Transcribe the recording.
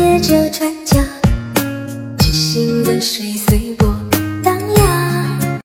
沿着船桨，起心的水色。